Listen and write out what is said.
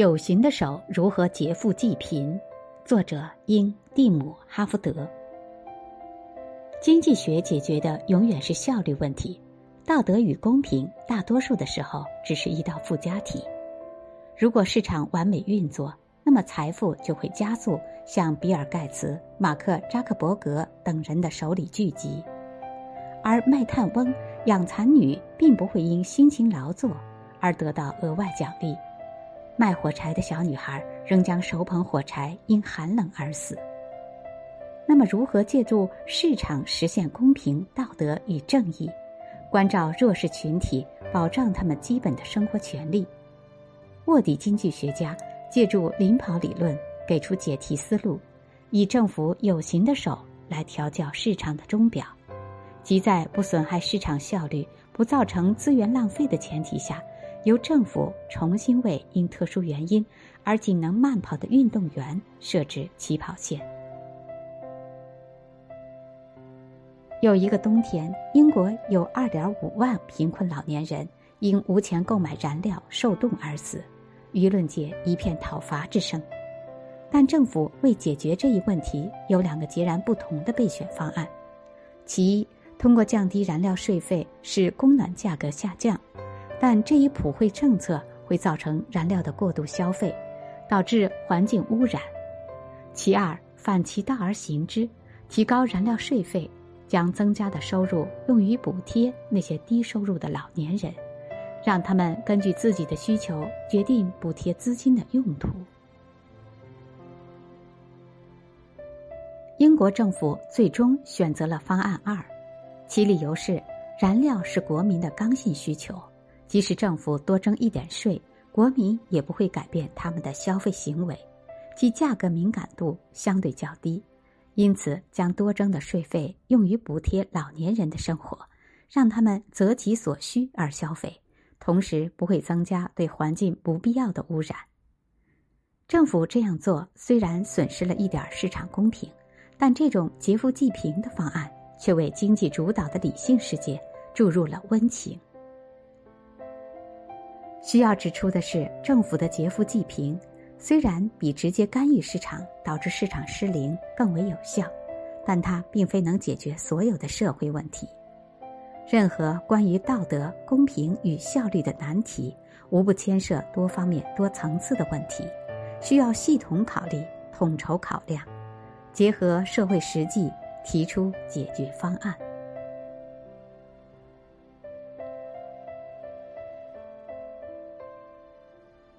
有形的手如何劫富济贫？作者英蒂姆哈福德。经济学解决的永远是效率问题，道德与公平大多数的时候只是一道附加题。如果市场完美运作，那么财富就会加速向比尔盖茨、马克扎克伯格等人的手里聚集，而卖炭翁、养蚕女并不会因辛勤劳作而得到额外奖励。卖火柴的小女孩仍将手捧火柴，因寒冷而死。那么，如何借助市场实现公平、道德与正义，关照弱势群体，保障他们基本的生活权利？卧底经济学家借助领跑理论，给出解题思路，以政府有形的手来调教市场的钟表，即在不损害市场效率、不造成资源浪费的前提下。由政府重新为因特殊原因而仅能慢跑的运动员设置起跑线。有一个冬天，英国有二点五万贫困老年人因无钱购买燃料受冻而死，舆论界一片讨伐之声。但政府为解决这一问题，有两个截然不同的备选方案：其一，通过降低燃料税费，使供暖价格下降。但这一普惠政策会造成燃料的过度消费，导致环境污染。其二，反其道而行之，提高燃料税费，将增加的收入用于补贴那些低收入的老年人，让他们根据自己的需求决定补贴资金的用途。英国政府最终选择了方案二，其理由是燃料是国民的刚性需求。即使政府多征一点税，国民也不会改变他们的消费行为，其价格敏感度相对较低，因此将多征的税费用于补贴老年人的生活，让他们择其所需而消费，同时不会增加对环境不必要的污染。政府这样做虽然损失了一点市场公平，但这种劫富济贫的方案却为经济主导的理性世界注入了温情。需要指出的是，政府的劫富济贫虽然比直接干预市场导致市场失灵更为有效，但它并非能解决所有的社会问题。任何关于道德、公平与效率的难题，无不牵涉多方面、多层次的问题，需要系统考虑、统筹考量，结合社会实际提出解决方案。